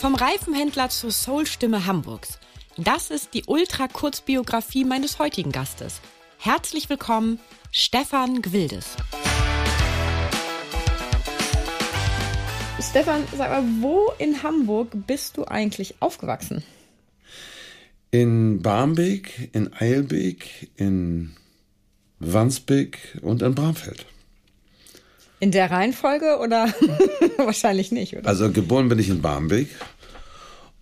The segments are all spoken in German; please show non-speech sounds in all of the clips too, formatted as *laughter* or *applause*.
Vom Reifenhändler zur Soulstimme Hamburgs. Das ist die Ultra-Kurzbiografie meines heutigen Gastes. Herzlich willkommen, Stefan Gwildes. Stefan, sag mal, wo in Hamburg bist du eigentlich aufgewachsen? In Barmbek, in Eilbek, in Wandsbek und in Bramfeld. In der Reihenfolge oder *laughs* wahrscheinlich nicht, oder? Also geboren bin ich in Barmbek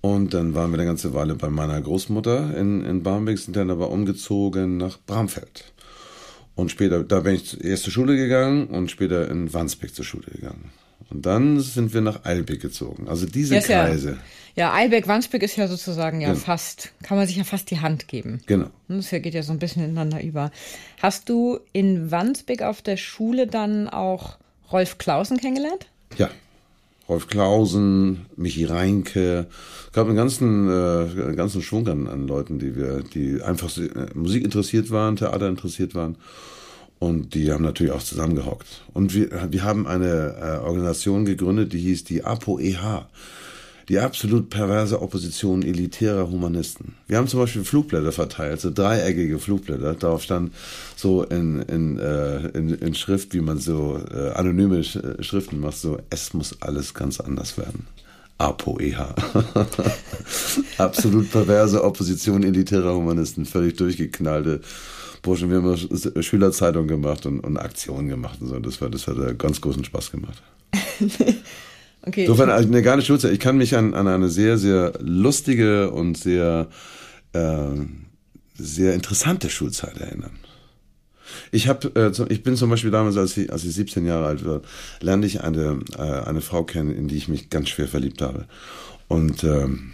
und dann waren wir eine ganze Weile bei meiner Großmutter in, in Barmbek, sind dann aber umgezogen nach Bramfeld. Und später, da bin ich erst zur Schule gegangen und später in Wandsbek zur Schule gegangen. Und dann sind wir nach Eilbek gezogen. Also diese Ja, ist ja- Kreise. Ja, Eilbeck-Wandsbek ist ja sozusagen ja Genau. fast, kann man sich ja fast die Hand geben. Genau. Das geht ja so ein bisschen ineinander über. Hast du in Wandsbek auf der Schule dann auch Rolf Klausen kennengelernt? Ja. Rolf Klausen, Michi Reinke, gab einen ganzen, äh, ganzen Schwung an, an Leuten, die wir, die einfach äh, Musik interessiert waren, Theater interessiert waren. Und die haben natürlich auch zusammengehockt. Und wir, wir haben eine äh, Organisation gegründet, die hieß die APO-EH. Die absolut perverse Opposition elitärer Humanisten. Wir haben zum Beispiel Flugblätter verteilt, so dreieckige Flugblätter. Darauf stand so in, in, äh, in, in Schrift, wie man so äh, anonyme Sch äh, Schriften macht, so es muss alles ganz anders werden. APO-EH. *laughs* absolut perverse Opposition elitärer Humanisten, völlig durchgeknallte Burschen. Wir haben immer Schülerzeitung gemacht und, und Aktionen gemacht und so. Das, war, das hat äh, ganz großen Spaß gemacht. *laughs* Okay. Insofern also eine geile Schulzeit. Ich kann mich an, an eine sehr, sehr lustige und sehr, äh, sehr interessante Schulzeit erinnern. Ich habe, äh, ich bin zum Beispiel damals, als ich, als ich 17 Jahre alt war, lernte ich eine, äh, eine Frau kennen, in die ich mich ganz schwer verliebt habe. Und ähm,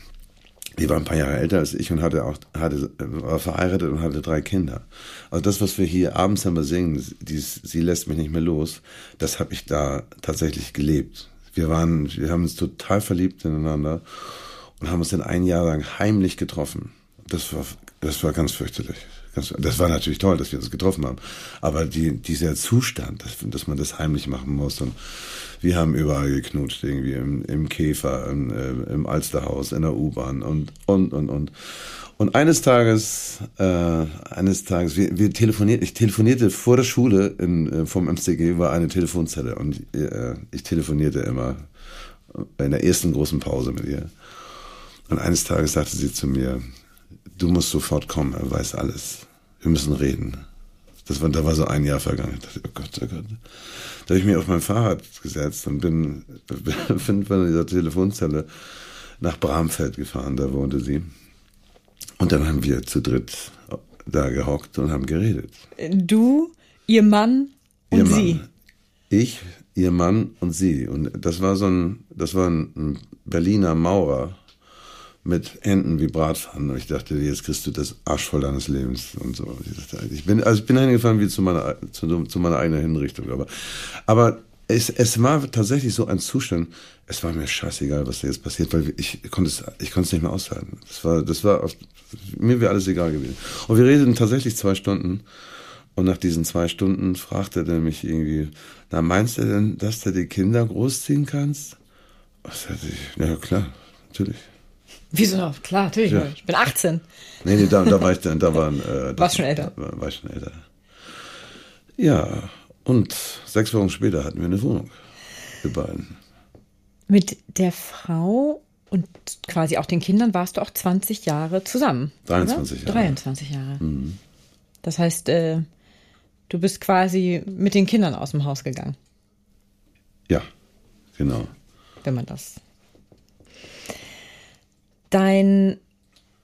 die war ein paar Jahre älter als ich und hatte auch hatte war verheiratet und hatte drei Kinder. Also das, was wir hier abends immer singen, dies, sie lässt mich nicht mehr los, das habe ich da tatsächlich gelebt. Wir waren, wir haben uns total verliebt ineinander und haben uns dann ein Jahr lang heimlich getroffen. Das war, das war ganz fürchterlich. Das war natürlich toll, dass wir uns getroffen haben. Aber die, dieser Zustand, dass, dass man das heimlich machen muss und wir haben überall geknutscht, irgendwie im, im Käfer, im, äh, im Alsterhaus, in der U-Bahn und, und, und, und. Und eines Tages, äh, eines Tages, wir, wir telefoniert, ich telefonierte vor der Schule in, äh, vom MCG, war eine Telefonzelle und äh, ich telefonierte immer in der ersten großen Pause mit ihr. Und eines Tages sagte sie zu mir, du musst sofort kommen, er weiß alles. Wir müssen reden. Das war, da war so ein Jahr vergangen. Ich dachte, oh Gott, oh Gott. Da habe ich mich auf mein Fahrrad gesetzt und bin, *laughs* bin von dieser Telefonzelle nach Bramfeld gefahren, da wohnte sie. Und dann haben wir zu dritt da gehockt und haben geredet. Du, ihr Mann und Ihr Mann. sie. Ich, ihr Mann und sie. Und das war so ein, das war ein Berliner Maurer mit Händen wie Bratpfannen. Und ich dachte, jetzt kriegst du das Arsch voll deines Lebens und so. Ich, bin, also ich bin hingefahren wie zu meiner, zu, zu meiner eigenen Hinrichtung. Aber, aber es, es war tatsächlich so ein Zustand, es war mir scheißegal, was da jetzt passiert, weil ich konnte es, ich konnte es nicht mehr aushalten. Das war, das war, auf, mir wäre alles egal gewesen. Und wir redeten tatsächlich zwei Stunden. Und nach diesen zwei Stunden fragte er mich irgendwie, na meinst du denn, dass du die Kinder großziehen kannst? Was ich, ja klar, natürlich. Wieso? Klar, natürlich. Ja. Ich bin 18. Nee, nee, da, da war ich dann, da waren, äh, *laughs* Warst schon älter. War, war ich schon älter. Ja, und sechs Wochen später hatten wir eine Wohnung. Wir beiden. Mit der Frau und quasi auch den Kindern warst du auch 20 Jahre zusammen. 23 oder? Jahre. 23 Jahre. Das heißt, äh, du bist quasi mit den Kindern aus dem Haus gegangen, Ja, genau. wenn man das. Dein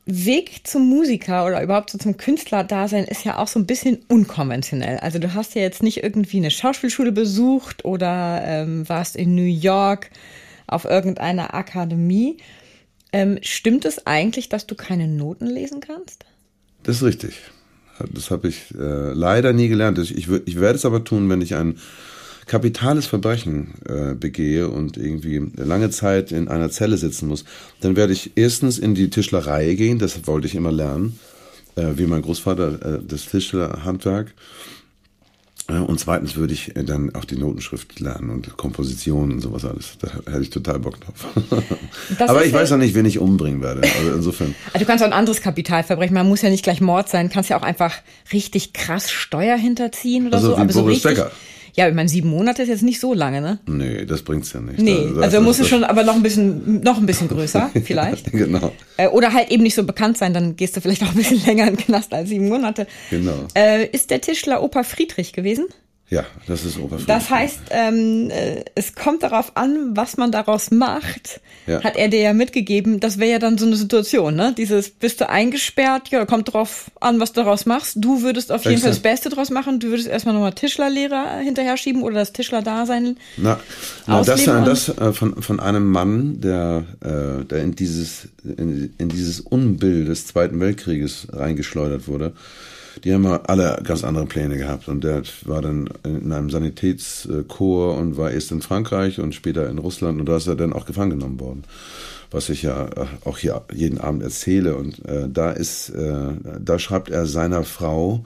Weg zum Musiker oder überhaupt so zum Künstlerdasein ist ja auch so ein bisschen unkonventionell. Also du hast ja jetzt nicht irgendwie eine Schauspielschule besucht oder ähm, warst in New York auf irgendeiner Akademie, Ähm, stimmt es eigentlich, dass du keine Noten lesen kannst? Das ist richtig. Das habe ich äh, leider nie gelernt. Ich, ich, ich werde es aber tun, wenn ich ein kapitales Verbrechen äh, begehe und irgendwie lange Zeit in einer Zelle sitzen muss, dann werde ich erstens in die Tischlerei gehen, das wollte ich immer lernen, äh, wie mein Großvater äh, das Tischlerhandwerk. Und zweitens würde ich dann auch die Notenschrift lernen und Komposition und sowas alles. Da hätte ich total Bock drauf. *laughs* Aber ich weiß noch nicht, wen ich umbringen werde. Also insofern. Also du kannst auch ein anderes Kapitalverbrechen. Man muss ja nicht gleich Mord sein. Kannst ja auch einfach richtig krass Steuer hinterziehen oder also so. Wie Aber Boris so richtig, Becker. Ja, ich meine, sieben Monate ist jetzt nicht so lange, ne? Nee, das bringt's ja nicht. Nee, das, also muss es schon, aber noch ein bisschen, noch ein bisschen größer, *laughs* vielleicht. genau. Äh, oder halt eben nicht so bekannt sein, dann gehst du vielleicht auch ein bisschen *laughs* länger in den Knast als sieben Monate. Genau. Äh, ist der Tischler Opa Friedrich gewesen? Ja, das ist Oberflächlich. Das heißt, ähm, äh, es kommt darauf an, was man daraus macht. Ja. Hat er dir ja mitgegeben. Das wäre ja dann so eine Situation, ne? Dieses, bist du eingesperrt? Ja, kommt drauf an, was du daraus machst. Du würdest auf jeden Exakt. Fall das Beste draus machen. Du würdest erstmal nochmal Tischlerlehrer hinterher schieben oder das Tischler-Dasein. Na, na das, das äh, von, von einem Mann, der, äh, der in dieses, in, in dieses Unbild des Zweiten Weltkrieges reingeschleudert wurde die haben alle ganz andere Pläne gehabt. Und der war dann in einem Sanitätschor und war erst in Frankreich und später in Russland und da ist er dann auch gefangen genommen worden. Was ich ja äh, auch hier jeden Abend erzähle. Und äh, da ist, äh, da schreibt er seiner Frau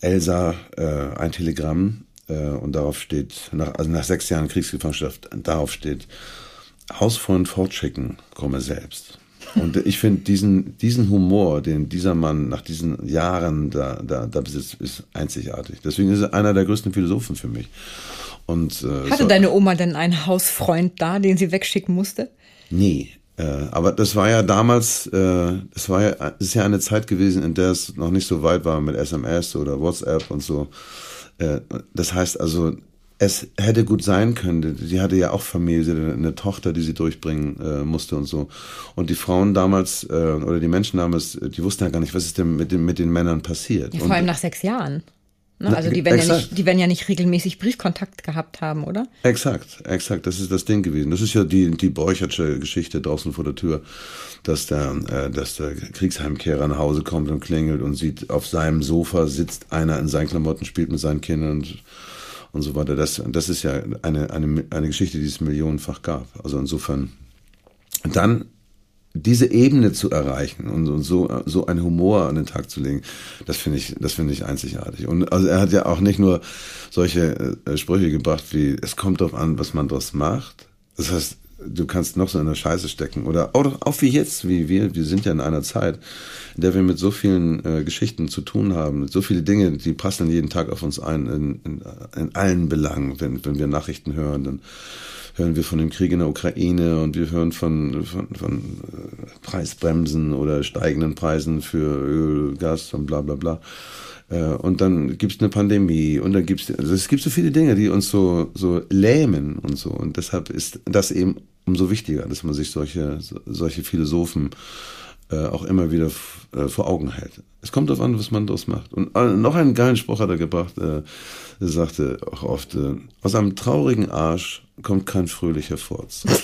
Elsa äh, ein Telegramm äh, und darauf steht, nach, also nach sechs Jahren Kriegsgefangenschaft, darauf steht, Hausfreund fortschicken, komme selbst. Und ich finde diesen, diesen Humor, den dieser Mann nach diesen Jahren da, da, da besitzt, ist einzigartig. Deswegen ist er einer der größten Philosophen für mich. Und, äh, Hatte so, deine Oma denn einen Hausfreund da, den sie wegschicken musste? Nee. Äh, aber das war ja damals, äh, das war ja, das ist ja eine Zeit gewesen, in der es noch nicht so weit war mit SMS oder WhatsApp und so. Äh, das heißt also, es hätte gut sein können. Sie hatte ja auch Familie, eine Tochter, die sie durchbringen äh, musste und so. Und die Frauen damals äh, oder die Menschen damals, die wussten ja gar nicht, was ist denn mit den, mit den Männern passiert. Ja, vor allem nach sechs Jahren. Ne? Also die werden, ja nicht, die werden ja nicht regelmäßig Briefkontakt gehabt haben, oder? Exakt, exakt. Das ist das Ding gewesen. Das ist ja die, die Borchertsche Geschichte draußen vor der Tür, dass der, äh, dass der Kriegsheimkehrer nach Hause kommt und klingelt und sieht, auf seinem Sofa sitzt einer in seinen Klamotten, spielt mit seinen Kindern und und so weiter. Das, das ist ja eine, eine, eine Geschichte, die es millionenfach gab. Also insofern, dann diese Ebene zu erreichen und, und so, so einen Humor an den Tag zu legen, das finde ich, das finde ich einzigartig. Und also er hat ja auch nicht nur solche äh, Sprüche gebracht wie, es kommt darauf an, was man daraus macht. Das heißt, du kannst noch so in der Scheiße stecken. Oder auch, wie jetzt, wie wir, wir sind ja in einer Zeit, in der wir mit so vielen äh, Geschichten zu tun haben, so viele Dinge, die passen jeden Tag auf uns ein, in, in, in allen Belangen. Wenn, wenn wir Nachrichten hören, dann hören wir von dem Krieg in der Ukraine und wir hören von, von, von äh, Preisbremsen oder steigenden Preisen für Öl, Gas und bla bla bla. Äh, und dann gibt es eine Pandemie und dann gibt es, also es gibt so viele Dinge, die uns so, so lähmen und so. Und deshalb ist das eben umso wichtiger, dass man sich solche, solche Philosophen äh, auch immer wieder äh, vor Augen hält. Es kommt darauf an, was man daraus macht. Und äh, noch einen geilen Spruch hat er gebracht, er sagte auch oft, aus einem traurigen Arsch kommt kein fröhlicher Furz. *laughs*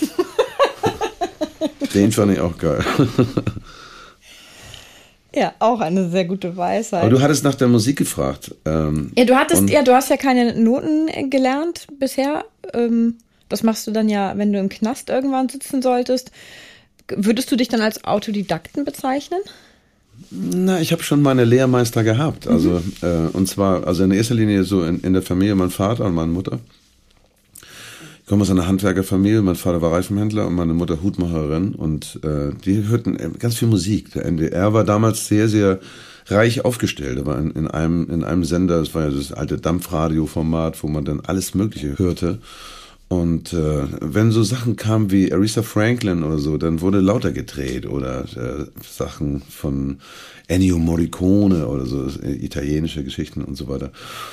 Den fand ich auch geil. *laughs* Ja, auch eine sehr gute Weisheit. Aber du hattest nach der Musik gefragt. Ähm, ja, du hattest, ja, du hast ja keine Noten gelernt bisher. Ähm, das machst du dann ja, wenn du im Knast irgendwann sitzen solltest. Würdest du dich dann als Autodidakten bezeichnen? Na, ich habe schon meine Lehrmeister gehabt. Also, mhm. äh, und zwar, also in erster Linie so in, in der Familie mein Vater und meine Mutter. Ich komme aus einer Handwerkerfamilie. Mein Vater war Reifenhändler und meine Mutter Hutmacherin. Und äh, die hörten äh, ganz viel Musik. Der NDR war damals sehr, sehr reich aufgestellt. Er war in, in, einem, in einem Sender, das war ja das alte Dampfradio-Format, wo man dann alles Mögliche hörte. Und äh, wenn so Sachen kamen wie Aretha Franklin oder so, dann wurde lauter gedreht oder äh, Sachen von Ennio Morricone oder so, äh, italienische Geschichten und so weiter.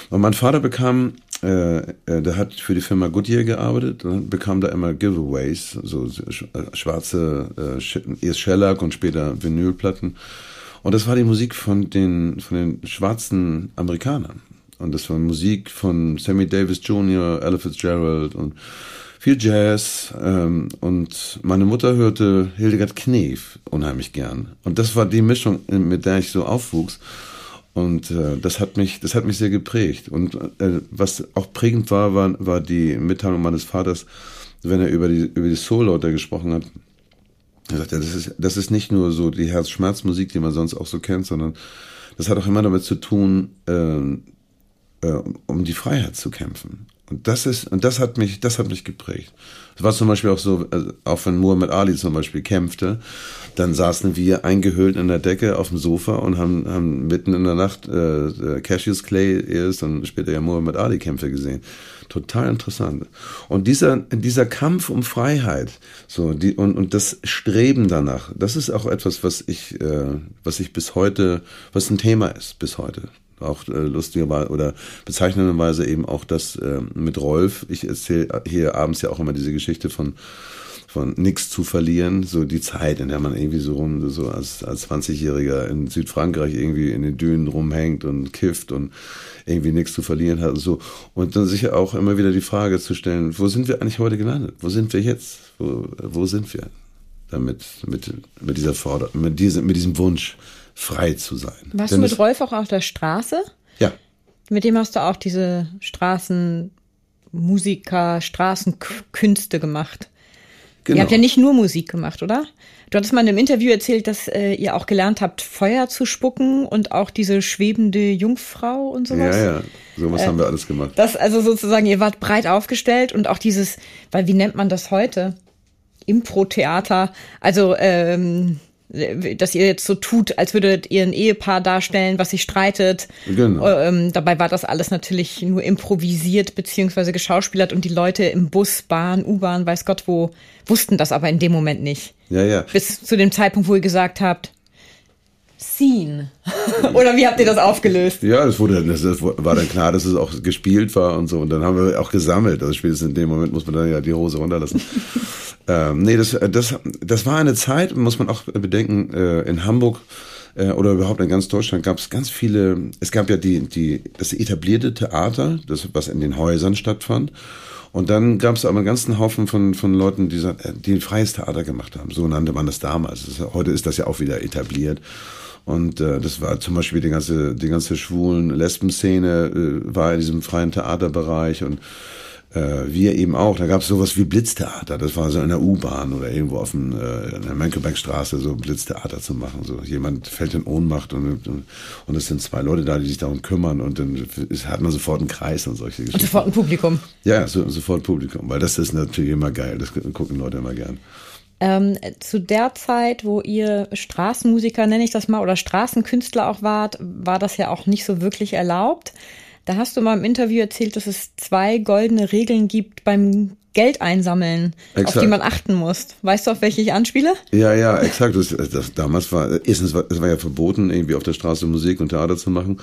Und mein Vater bekam, äh, äh, der hat für die Firma Goodyear gearbeitet und bekam da immer Giveaways, so äh, schwarze, äh, erst Shellac und später Vinylplatten. Und das war die Musik von den, von den schwarzen Amerikanern. Und das war Musik von Sammy Davis Jr., Ella Fitzgerald und viel Jazz ähm, und meine Mutter hörte Hildegard Knef unheimlich gern. Und das war die Mischung, mit der ich so aufwuchs. Und äh, das hat mich, das hat mich sehr geprägt. Und äh, was auch prägend war, war, war die Mitteilung meines Vaters, wenn er über die über die Soul-Leute gesprochen hat. Er sagte, das ist das ist nicht nur so die Herzschmerzmusik, die man sonst auch so kennt, sondern das hat auch immer damit zu tun, äh, äh, um die Freiheit zu kämpfen. Und das ist, und das hat mich, das hat mich geprägt. Es war zum Beispiel auch so, also auch wenn Muhammad Ali zum Beispiel kämpfte, dann saßen wir eingehüllt in der Decke auf dem Sofa und haben, haben mitten in der Nacht äh, Cassius Clay erst und später ja Muhammad Ali Kämpfe gesehen. Total interessant. Und dieser, dieser Kampf um Freiheit, so, die, und, und das Streben danach, das ist auch etwas, was ich, äh, was ich bis heute, was ein Thema ist bis heute auch äh, lustigerweise oder bezeichnenderweise eben auch das äh, mit Rolf. Ich erzähle hier abends ja auch immer diese Geschichte von von nichts zu verlieren, so die Zeit, in der man irgendwie so, so als, als 20-Jähriger in Südfrankreich irgendwie in den Dünen rumhängt und kifft und irgendwie nichts zu verlieren hat und so. Und dann sicher auch immer wieder die Frage zu stellen, wo sind wir eigentlich heute gelandet? Wo sind wir jetzt? Wo, wo sind wir? Damit, mit, mit dieser Forderung, mit diesem, mit diesem Wunsch frei zu sein. Warst Denn du mit Rolf auch auf der Straße? Ja. Mit dem hast du auch diese Straßenmusiker, Straßenkünste gemacht. Genau. Ihr habt ja nicht nur Musik gemacht, oder? Du hattest mal in einem Interview erzählt, dass äh, ihr auch gelernt habt, Feuer zu spucken und auch diese schwebende Jungfrau und sowas. Ja, ja, sowas äh, haben wir alles gemacht. Das also sozusagen, ihr wart breit aufgestellt und auch dieses, weil wie nennt man das heute? Impro-Theater. Also ähm, dass ihr jetzt so tut, als würdet ihr ein Ehepaar darstellen, was sich streitet. Genau. Ähm, dabei war das alles natürlich nur improvisiert beziehungsweise geschauspielert und die Leute im Bus, Bahn, U-Bahn, weiß Gott wo, wussten das aber in dem Moment nicht. Ja, ja. Bis zu dem Zeitpunkt, wo ihr gesagt habt, Scene. *laughs* Oder wie habt ihr das aufgelöst? Ja, das wurde, das war dann klar, dass es auch gespielt war und so. Und dann haben wir auch gesammelt. Also spätestens in dem Moment muss man dann ja die Hose runterlassen. *laughs* ähm, nee, das, das, das war eine Zeit, muss man auch bedenken, äh, in Hamburg äh, oder überhaupt in ganz Deutschland gab es ganz viele, es gab ja die, die, das etablierte Theater, das, was in den Häusern stattfand. Und dann gab es aber einen ganzen Haufen von, von Leuten, die, die ein freies Theater gemacht haben. So nannte man das damals. Heute ist das ja auch wieder etabliert. Und äh, das war zum Beispiel die ganze, die ganze schwulen Lesben-Szene äh, war in diesem freien Theaterbereich und äh, wir eben auch. Da gab es sowas wie Blitztheater. Das war so in der U-Bahn oder irgendwo auf dem, äh, in der Mönckebergstraße so Blitztheater zu machen. So jemand fällt in Ohnmacht und, und, und es sind zwei Leute da, die sich darum kümmern und dann ist, hat man sofort einen Kreis und solche Geschichten. Und sofort ein Publikum. Ja, so, sofort Publikum, weil das ist natürlich immer geil. Das gucken Leute immer gern. Ähm, zu der Zeit, wo ihr Straßenmusiker, nenne ich das mal, oder Straßenkünstler auch wart, war das ja auch nicht so wirklich erlaubt. Da hast du mal im Interview erzählt, dass es zwei goldene Regeln gibt beim Geld einsammeln, exakt. auf die man achten muss. Weißt du, auf welche ich anspiele? Ja, ja, exakt. Das, das, damals war, erstens war, es war ja verboten, irgendwie auf der Straße Musik und Theater zu machen.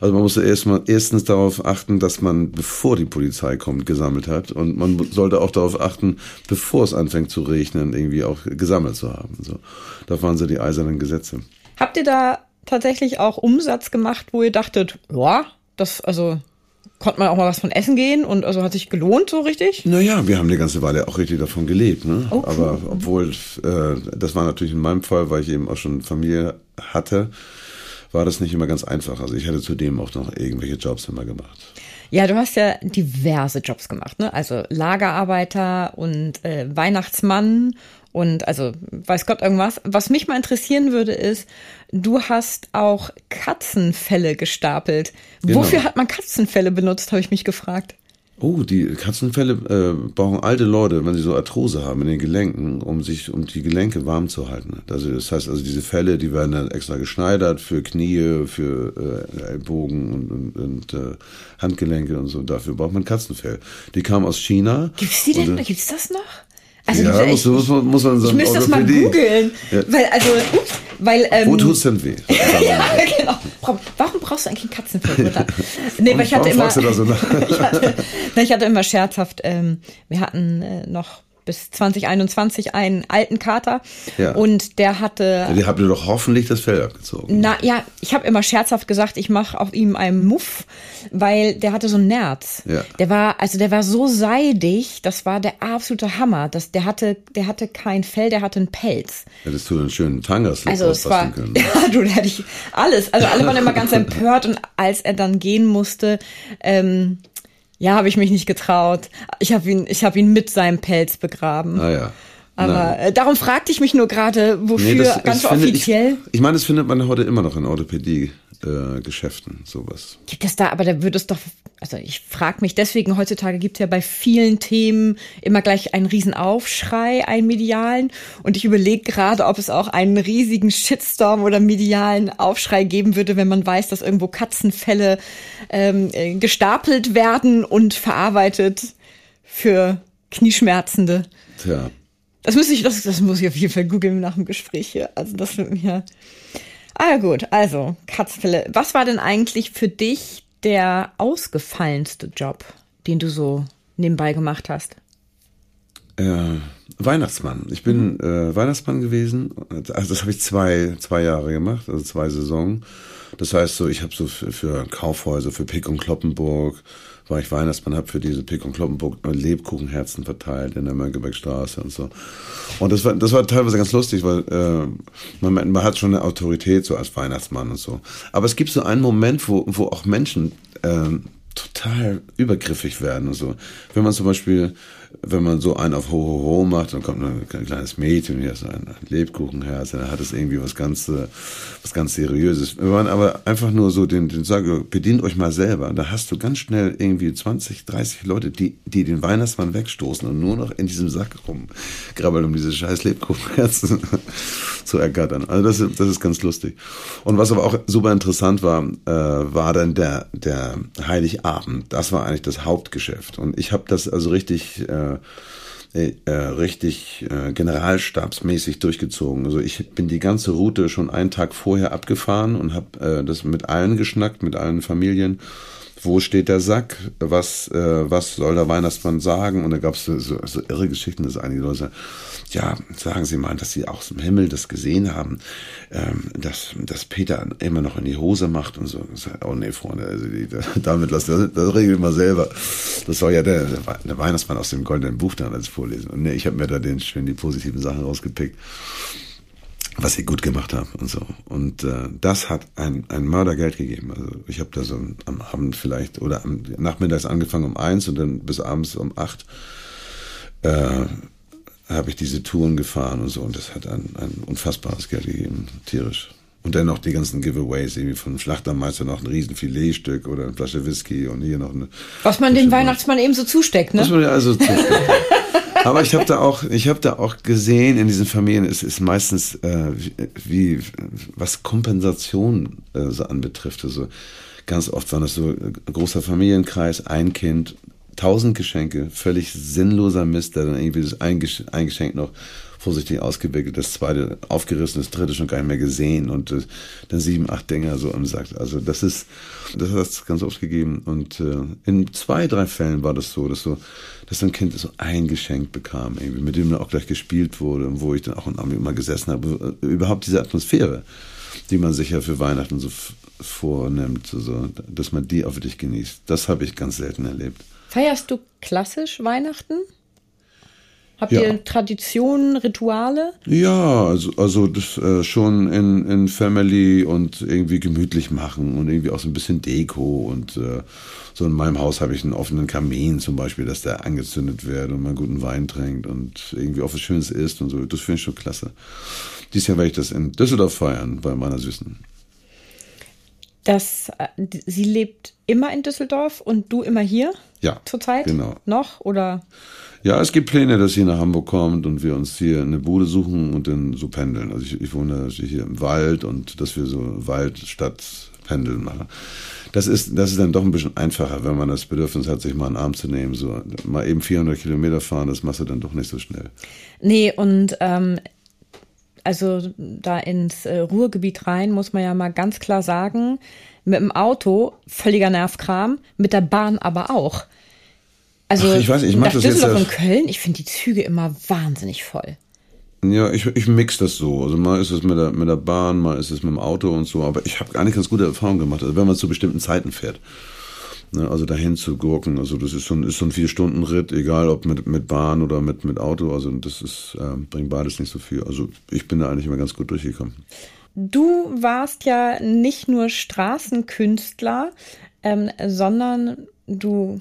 Also man musste erstmal, erstens darauf achten, dass man, bevor die Polizei kommt, gesammelt hat. Und man sollte auch darauf achten, bevor es anfängt zu regnen, irgendwie auch gesammelt zu haben. So. Da waren so die eisernen Gesetze. Habt ihr da tatsächlich auch Umsatz gemacht, wo ihr dachtet, ja, das, also, konnte man auch mal was von essen gehen und also hat sich gelohnt so richtig? Naja, wir haben eine ganze Weile auch richtig davon gelebt. Ne? Oh, cool. Aber obwohl, äh, das war natürlich in meinem Fall, weil ich eben auch schon Familie hatte, war das nicht immer ganz einfach. Also ich hatte zudem auch noch irgendwelche Jobs immer gemacht. Ja, du hast ja diverse Jobs gemacht, ne? Also Lagerarbeiter und äh, Weihnachtsmann und also weiß Gott irgendwas. Was mich mal interessieren würde, ist, du hast auch Katzenfälle gestapelt. Genau. Wofür hat man Katzenfälle benutzt, habe ich mich gefragt. Oh, die Katzenfälle äh, brauchen alte Leute, wenn sie so Arthrose haben in den Gelenken, um sich, um die Gelenke warm zu halten. Also das heißt, also diese Fälle, die werden dann extra geschneidert für Knie, für äh, Ellbogen und, und, und äh, Handgelenke und so. Dafür braucht man Katzenfell. Die kamen aus China. Gibt's die denn? Gibt's das noch? Also ja, muss, muss, man, muss man sagen. Ich müsste das mal googeln. Ja. Weil, also, ups, weil. Ähm, Wo tut's denn weh? *laughs* ja, genau. Warum brauchst du eigentlich ein Katzenfell? *laughs* nee, weil ich hatte immer. *laughs* Ich, hatte, ich hatte immer scherzhaft, ähm, wir hatten äh, noch bis 2021 einen alten Kater. Ja. Und der hatte. Ja, die habt ihr doch hoffentlich das Fell abgezogen. Na ja, ich habe immer scherzhaft gesagt, ich mache auf ihm einen Muff, weil der hatte so ein Nerz. Ja. Der war, also der war so seidig, das war der absolute Hammer. Das, der hatte, der hatte kein Fell, der hatte einen Pelz. Hättest du einen schönen Tangas Also es war, können. *laughs* ja, du, da hätte ich alles. Also alle waren immer ganz *laughs* empört und als er dann gehen musste, ähm, ja, habe ich mich nicht getraut. Ich habe ihn, ich habe ihn mit seinem Pelz begraben. Ah ja. Aber äh, darum fragte ich mich nur gerade, wofür Nee, das- ganz das finde offiziell. Ich, ich meine, das findet man heute immer noch in Orthopädie-Geschäften, sowas. Gibt es da, aber da würde es doch, also ich frage mich deswegen, heutzutage gibt es ja bei vielen Themen immer gleich einen riesen Aufschrei, einen medialen. Und ich überlege gerade, ob es auch einen riesigen Shitstorm oder medialen Aufschrei geben würde, wenn man weiß, dass irgendwo Katzenfälle ähm, äh, gestapelt werden und verarbeitet für Knieschmerzende. Tja. Das muss ich, das, das muss ich auf jeden Fall googeln nach dem Gespräch hier. Also das wird mir. Ah gut, also Katzenfälle. Was war denn eigentlich für dich der ausgefallenste Job, den du so nebenbei gemacht hast? Äh, Weihnachtsmann. Ich bin äh, Weihnachtsmann gewesen. Also das habe ich zwei, zwei Jahre gemacht, also zwei Saisonen. Das heißt so, ich habe so für, für Kaufhäuser, für Pick und Kloppenburg, war ich Weihnachtsmann, habe für diese Pick und Kloppenburg Lebkuchenherzen verteilt in der Mönckebergstraße und so. Und das war, das war teilweise ganz lustig, weil äh, man, man hat schon eine Autorität so als Weihnachtsmann und so. Aber es gibt so einen Moment, wo, wo auch Menschen ähm, total übergriffig werden und so. Wenn man zum Beispiel, wenn man so einen auf Ho Ho Ho macht, dann kommt ein kleines Mädchen, hier ist ein Lebkuchenherz, dann hat es irgendwie was ganz, äh, was ganz Seriöses. Wenn man aber einfach nur so den, den sage, bedient euch mal selber, da hast du ganz schnell irgendwie 20, 30 Leute, die, die den Weihnachtsmann wegstoßen und nur noch in diesem Sack rumgrabbeln, um diese scheiß Lebkuchenherzen zu ergattern. Also das, ist- das ist ganz lustig. Und was aber auch super interessant war, äh, war dann der, der Heiligabend. Das war eigentlich das Hauptgeschäft. Und ich habe das also richtig, äh, äh, richtig äh, generalstabsmäßig durchgezogen. Also ich bin die ganze Route schon einen Tag vorher abgefahren und habe äh, das mit allen geschnackt, mit allen Familien. Wo steht der Sack? Was, äh, was soll der Weihnachtsmann sagen? Und da gab es so, so, so irre Geschichten, dass einige Leute sagen, ja, sagen Sie mal, dass Sie aus dem Himmel das gesehen haben, ähm, dass, dass Peter immer noch in die Hose macht und so. Oh nee, Freunde, also die, damit lassen das, das regeln wir selber. Das soll ja der, der Weihnachtsmann aus dem goldenen Buch dann als vorlesen. Und nee, ich habe mir da den schön die positiven Sachen rausgepickt was sie gut gemacht haben und so. Und äh, das hat ein, ein Mördergeld gegeben. Also ich habe da so am Abend vielleicht oder am Nachmittags angefangen um eins und dann bis abends um acht äh, habe ich diese Touren gefahren und so. Und das hat ein, ein unfassbares Geld gegeben, tierisch. Und dann noch die ganzen Giveaways, irgendwie vom Schlachtermeister noch ein riesen Filetstück oder eine Flasche Whisky und hier noch eine. Was man dem Weihnachtsmann eben so zusteckt, ne? man ja also zustimmen. *laughs* Aber ich habe da auch, ich habe da auch gesehen in diesen Familien, es ist meistens äh, wie, was Kompensation äh, so anbetrifft. Also ganz oft waren das so äh, großer Familienkreis, ein Kind, tausend Geschenke, völlig sinnloser Mist, der dann irgendwie das ein Geschenk noch vorsichtig ausgewickelt, das zweite aufgerissen, das dritte schon gar nicht mehr gesehen und äh, dann sieben, acht Dinger so im Sack. Also das ist, das hat es ganz oft gegeben und äh, in zwei, drei Fällen war das so, dass so, dass ein Kind so ein Geschenk bekam, irgendwie, mit dem dann auch gleich gespielt wurde und wo ich dann auch immer gesessen habe. Äh, Überhaupt diese Atmosphäre, die man sich ja für Weihnachten so vornimmt, so, dass man die auch wirklich genießt. Das habe ich ganz selten erlebt. Feierst du klassisch Weihnachten? Habt Ja. ihr Traditionen, Rituale? Ja, also, also das äh, schon in, in Family und irgendwie gemütlich machen und irgendwie auch so ein bisschen Deko und äh, so in meinem Haus habe ich einen offenen Kamin zum Beispiel, dass der angezündet wird und man guten Wein trinkt und irgendwie auch was Schönes isst und so. Das finde ich schon klasse. Dieses Jahr werde ich das in Düsseldorf feiern bei meiner Süßen. Das, äh, sie lebt immer in Düsseldorf und du immer hier? Ja, Zurzeit? genau. Noch? Oder? Ja, es gibt Pläne, dass sie nach Hamburg kommt und wir uns hier eine Bude suchen und dann so pendeln. Also ich, ich wohne hier im Wald und dass wir so Wald, Stadt, Pendeln machen. Das ist, das ist dann doch ein bisschen einfacher, wenn man das Bedürfnis hat, sich mal einen Arm zu nehmen. So mal eben 400 Kilometer fahren, das machst du dann doch nicht so schnell. Nee, und ähm, also da ins äh, Ruhrgebiet rein muss man ja mal ganz klar sagen, mit dem Auto völliger Nervkram, mit der Bahn aber auch. Also Ach, ich weiß, ich mag das jetzt Düsseldorf erst- und Köln, ich finde die Züge immer wahnsinnig voll. Ja, ich, ich mix das so. Also mal ist es mit der, mit der Bahn, mal ist es mit dem Auto und so. Aber ich habe eigentlich ganz gute Erfahrungen gemacht. Also wenn man zu bestimmten Zeiten fährt. Ne, also dahin zu gurken. Also das ist so ein, ist so ein Vier-Stunden-Ritt, egal ob mit, mit Bahn oder mit, mit Auto. Also das ist, ähm, bringt beides nicht so viel. Also ich bin da eigentlich immer ganz gut durchgekommen. Du warst ja nicht nur Straßenkünstler, ähm, sondern du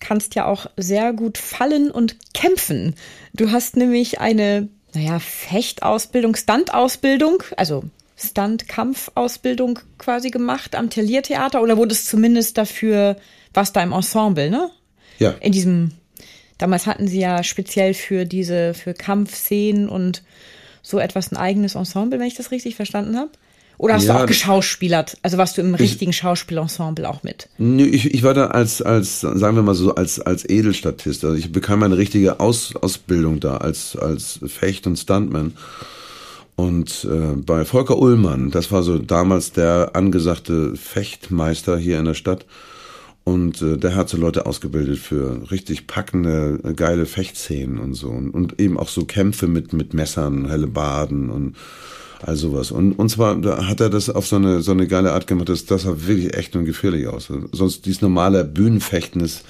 kannst ja auch sehr gut fallen und kämpfen. Du hast nämlich eine, naja, Fechtausbildung, Stuntausbildung, also Stunt-Kampfausbildung quasi gemacht am Telliertheater oder wurdest zumindest dafür, warst da im Ensemble, ne? Ja. In diesem, damals hatten sie ja speziell für diese, für Kampfszenen und so etwas ein eigenes Ensemble, wenn ich das richtig verstanden habe. Oder hast Ja, du auch geschauspielert? Also warst du im richtigen Schauspielensemble auch mit? Nö, ich, ich war da als, als, sagen wir mal so, als, als Edelstatist. Also ich bekam eine richtige Aus, Ausbildung da als, als Fecht- und Stuntman. Und äh, bei Volker Ullmann, das war so damals der angesagte Fechtmeister hier in der Stadt. Und äh, der hat so Leute ausgebildet für richtig packende, äh, geile Fechtszenen und so. Und, und eben auch so Kämpfe mit, mit Messern, Hellebarden und all sowas. Und, und zwar da hat er das auf so eine, so eine geile Art gemacht, dass das sah wirklich echt und gefährlich aus. Sonst dieses normale Bühnenfechten ist,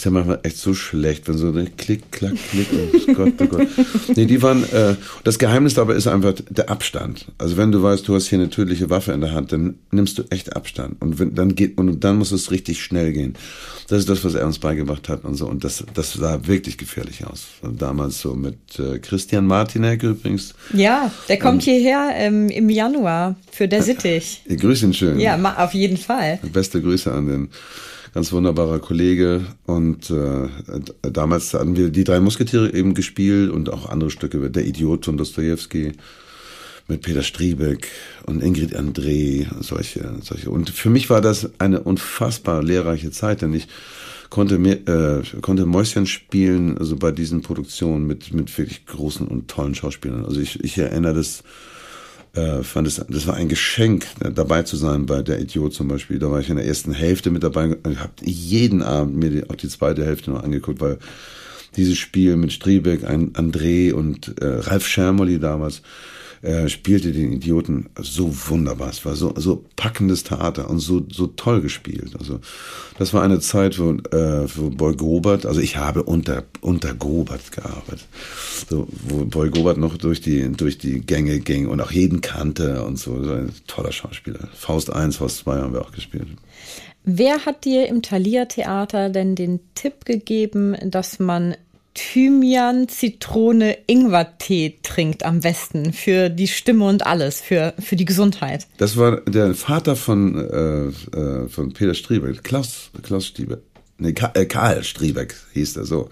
ist ja manchmal echt so schlecht, wenn so ein Klick, Klack, Klick, oh *laughs* Gott, oh Gott. Nee, die waren, äh, das Geheimnis dabei ist einfach der Abstand. Also wenn du weißt, du hast hier eine tödliche Waffe in der Hand, dann nimmst du echt Abstand. Und wenn, dann geht, und dann muss es richtig schnell gehen. Das ist das, was er uns beigebracht hat und so. Und das, das sah wirklich gefährlich aus. Damals so mit äh, Christian Martinek übrigens. Ja, der kommt hierher ähm, im Januar für der Sittich. *laughs* Ich grüße ihn schön. Ja, auf jeden Fall. Beste Grüße an den ganz wunderbarer Kollege. Und äh, damals hatten wir die drei Musketiere eben gespielt und auch andere Stücke, Der Idiot von Dostoevsky mit Peter Striebeck und Ingrid André, solche, solche. Und für mich war das eine unfassbar lehrreiche Zeit, denn ich konnte mir, äh, konnte Mäuschen spielen, also bei diesen Produktionen mit, mit wirklich großen und tollen Schauspielern. Also ich, ich erinnere das, äh, fand es, das war ein Geschenk, äh, dabei zu sein bei der Idiot zum Beispiel. Da war ich in der ersten Hälfte mit dabei. Ich habe jeden Abend mir die, auch die zweite Hälfte noch angeguckt, weil dieses Spiel mit Striebeck, ein André und äh, Ralf Schermoli damals äh, spielte den Idioten so wunderbar. Es war so, so packendes Theater und so, so toll gespielt. Also das war eine Zeit, wo, äh, wo Boy Grobert, also ich habe unter, unter Grobert gearbeitet, so, wo Boy Grobert noch durch die, durch die Gänge ging und auch jeden kannte und so. so ein toller Schauspieler. Faust 1, Faust 2 haben wir auch gespielt. Wer hat dir im Thalia Theater denn den Tipp gegeben, dass man Thymian, Zitrone, Ingwertee trinkt am besten für die Stimme und alles, für, für die Gesundheit? Das war der Vater von, äh, äh, von Peter Striebeck, Klaus, Klaus Striebeck. Nee, äh, Karl Striebeck hieß er so.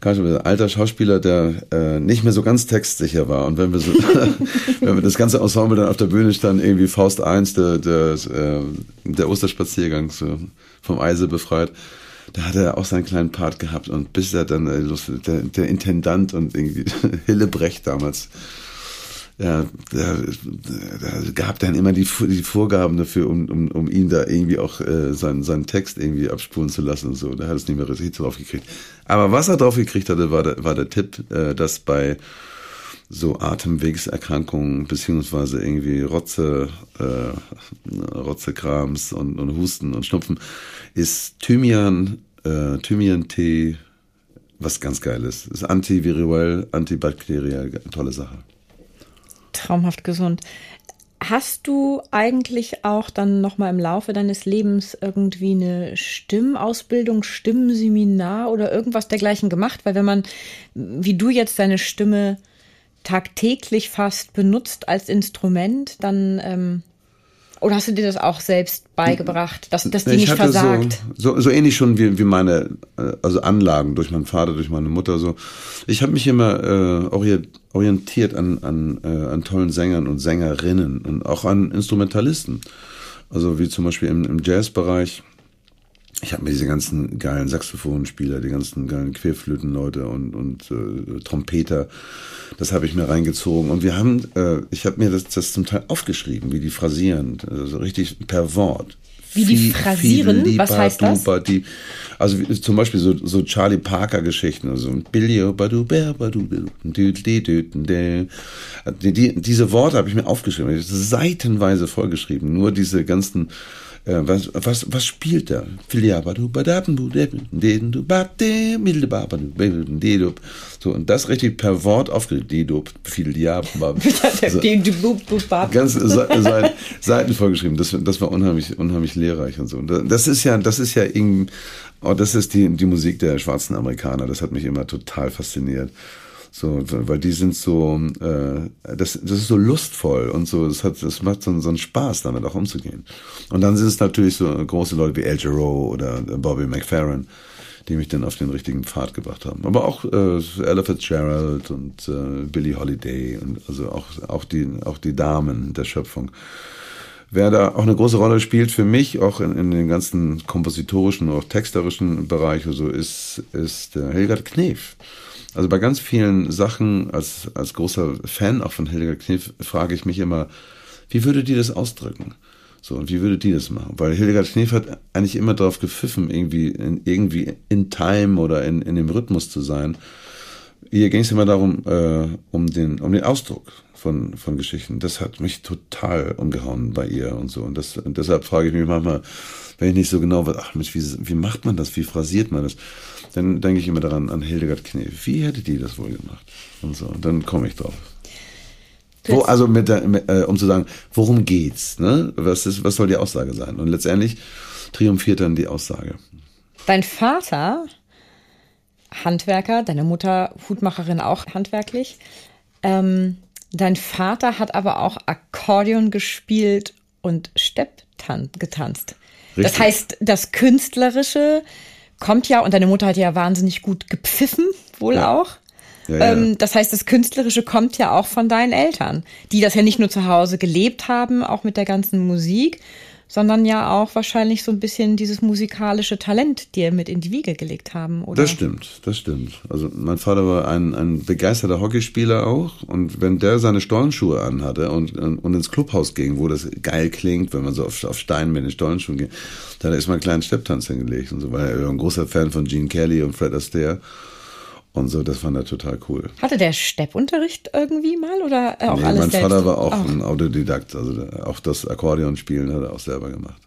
Karl Striebeck, alter Schauspieler, der äh, nicht mehr so ganz textsicher war. Und wenn wir so, *laughs* wenn wir das ganze Ensemble dann auf der Bühne standen, irgendwie Faust 1, der, der, äh, der Osterspaziergang so vom Eise befreit, da hat er auch seinen kleinen Part gehabt und bis er dann äh, der, der Intendant und irgendwie *laughs* Hillebrecht damals ja, der, der gab dann immer die, die Vorgaben dafür, um, um, um ihn da irgendwie auch äh, seinen, seinen Text irgendwie abspulen zu lassen und so. Da hat es nicht mehr richtig drauf gekriegt. Aber was er drauf gekriegt hatte, war der, war der Tipp, äh, dass bei so Atemwegserkrankungen beziehungsweise irgendwie Rotze, äh, Rotzekrams und, und Husten und Schnupfen ist Thymian, äh, Thymian-Tee was ganz Geiles. Ist antiviruell, antibakteriell, tolle Sache. Traumhaft gesund. Hast du eigentlich auch dann noch mal im Laufe deines Lebens irgendwie eine Stimmausbildung, Stimmseminar oder irgendwas dergleichen gemacht? Weil wenn man, wie du jetzt deine Stimme tagtäglich fast benutzt als Instrument, dann ähm, oder hast du dir das auch selbst beigebracht, dass, dass die ich nicht versagt? So, so, so ähnlich schon wie, wie meine, äh, also Anlagen durch meinen Vater, durch meine Mutter so. Ich habe mich immer äh, ori- orientiert an, an, äh, an tollen Sängern und Sängerinnen und auch an Instrumentalisten. Also wie zum Beispiel im, im Jazzbereich. Ich habe mir diese ganzen geilen Saxophonspieler, die ganzen geilen Querflötenleute und, und äh, Trompeter, das habe ich mir reingezogen. Und wir haben, äh, ich habe mir das, das zum Teil aufgeschrieben, wie die phrasieren, also richtig per Wort. Wie die Fi- phrasieren? Fideli, Was heißt das? Badi. Also wie, zum Beispiel so, so Charlie Parker Geschichten, also Billy Badu Badu die, diese Worte habe ich mir aufgeschrieben, seitenweise vollgeschrieben, nur diese ganzen was, was, was spielt er? So, und das richtig per Wort aufgelegt. *laughs* Also, *laughs* ganz Seiten, Seiten vorgeschrieben. Das, das war unheimlich, unheimlich lehrreich und so. Das ist ja, das ist ja irgendwie, oh, das ist die, die Musik der schwarzen Amerikaner. Das hat mich immer total fasziniert. So, weil die sind so, äh, das, das ist so lustvoll und so, das hat, das macht so, so einen Spaß, damit auch umzugehen. Und dann sind es natürlich so große Leute wie El Giro oder Bobby McFerrin, die mich dann auf den richtigen Pfad gebracht haben. Aber auch äh, Ella Fitzgerald und äh, Billie Holiday und also auch, auch die, auch die Damen der Schöpfung. Wer da auch eine große Rolle spielt für mich, auch in, in den ganzen kompositorischen auch texterischen Bereich, so ist, ist äh, Helgard Knef. Also bei ganz vielen Sachen, als, als großer Fan auch von Helga Kniff, frage ich mich immer, wie würde die das ausdrücken? So, und wie würde die das machen? Weil Hildegard Knef hat eigentlich immer darauf gepfiffen, irgendwie in, irgendwie in Time oder in, in dem Rhythmus zu sein. Hier ging es immer darum, äh, um, den, um den Ausdruck von, von Geschichten. Das hat mich total umgehauen bei ihr und so. Und, das, und deshalb frage ich mich manchmal, wenn ich nicht so genau weiß, ach Mensch, wie, wie macht man das? Wie phrasiert man das? dann denke ich immer daran an Hildegard Knef. Wie hätte die das wohl gemacht? Und so, und dann komme ich drauf. Wo, also mit der, äh, um zu sagen, worum geht's? Ne? Was, ist, was soll die Aussage sein? Und letztendlich triumphiert dann die Aussage. Dein Vater, Handwerker, deine Mutter Hutmacherin auch handwerklich. Ähm, dein Vater hat aber auch Akkordeon gespielt und Stepp getanzt. Richtig. Das heißt, das Künstlerische kommt ja, und deine Mutter hat ja wahnsinnig gut gepfiffen, wohl ja. auch. Ja, ja. Ähm, das heißt, das Künstlerische kommt ja auch von deinen Eltern, die das ja nicht nur zu Hause gelebt haben, auch mit der ganzen Musik, sondern ja auch wahrscheinlich so ein bisschen dieses musikalische Talent dir mit in die Wiege gelegt haben, oder? Das stimmt, das stimmt. Also mein Vater war ein, ein begeisterter Hockeyspieler auch und wenn der seine Stollenschuhe anhatte und, und ins Clubhaus ging, wo das geil klingt, wenn man so auf, auf Stein mit den Stollenschuhen geht, dann ist mal einen kleinen Stepptanz hingelegt und so, weil er war ein großer Fan von Gene Kelly und Fred Astaire und so, das fand er total cool. Hatte der Steppunterricht irgendwie mal oder auch nee, alles Mein selbst? Vater war auch, auch, ein Autodidakt, also auch das Akkordeon spielen hat er auch selber gemacht.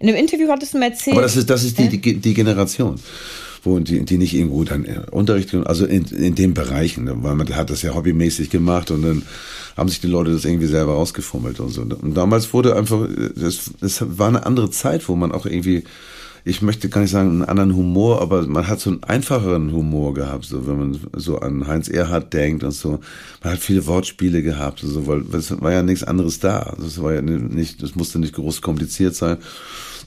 In einem Interview hattest du mir erzählt. Aber das ist, das ist die, die, die Generation, wo die, die nicht irgendwo dann äh, Unterricht, also in, in den Bereichen, ne, weil man hat das ja hobbymäßig gemacht und dann haben sich die Leute das irgendwie selber rausgefummelt und so. Und damals wurde einfach, das, das war eine andere Zeit, wo man auch irgendwie ich möchte gar nicht sagen einen anderen Humor, aber man hat so einen einfacheren Humor gehabt, so wenn man so an Heinz Erhardt denkt und so. Man hat viele Wortspiele gehabt, so, weil es war ja nichts anderes da. Das war ja nicht, das musste nicht groß kompliziert sein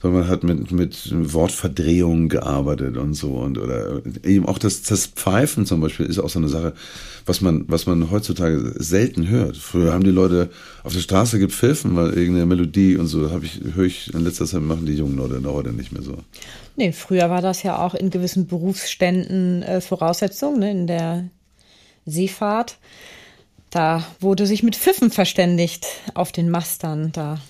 sondern man hat mit, mit Wortverdrehungen gearbeitet und so und oder eben auch das, das Pfeifen zum Beispiel ist auch so eine Sache, was man, was man heutzutage selten hört. Früher haben die Leute auf der Straße gepfiffen, weil irgendeine Melodie und so habe ich, höre ich in letzter Zeit machen die jungen Leute heute nicht mehr so. Nee, früher war das ja auch in gewissen Berufsständen äh, Voraussetzung, ne, in der Seefahrt. Da wurde sich mit Pfiffen verständigt auf den Mastern. Da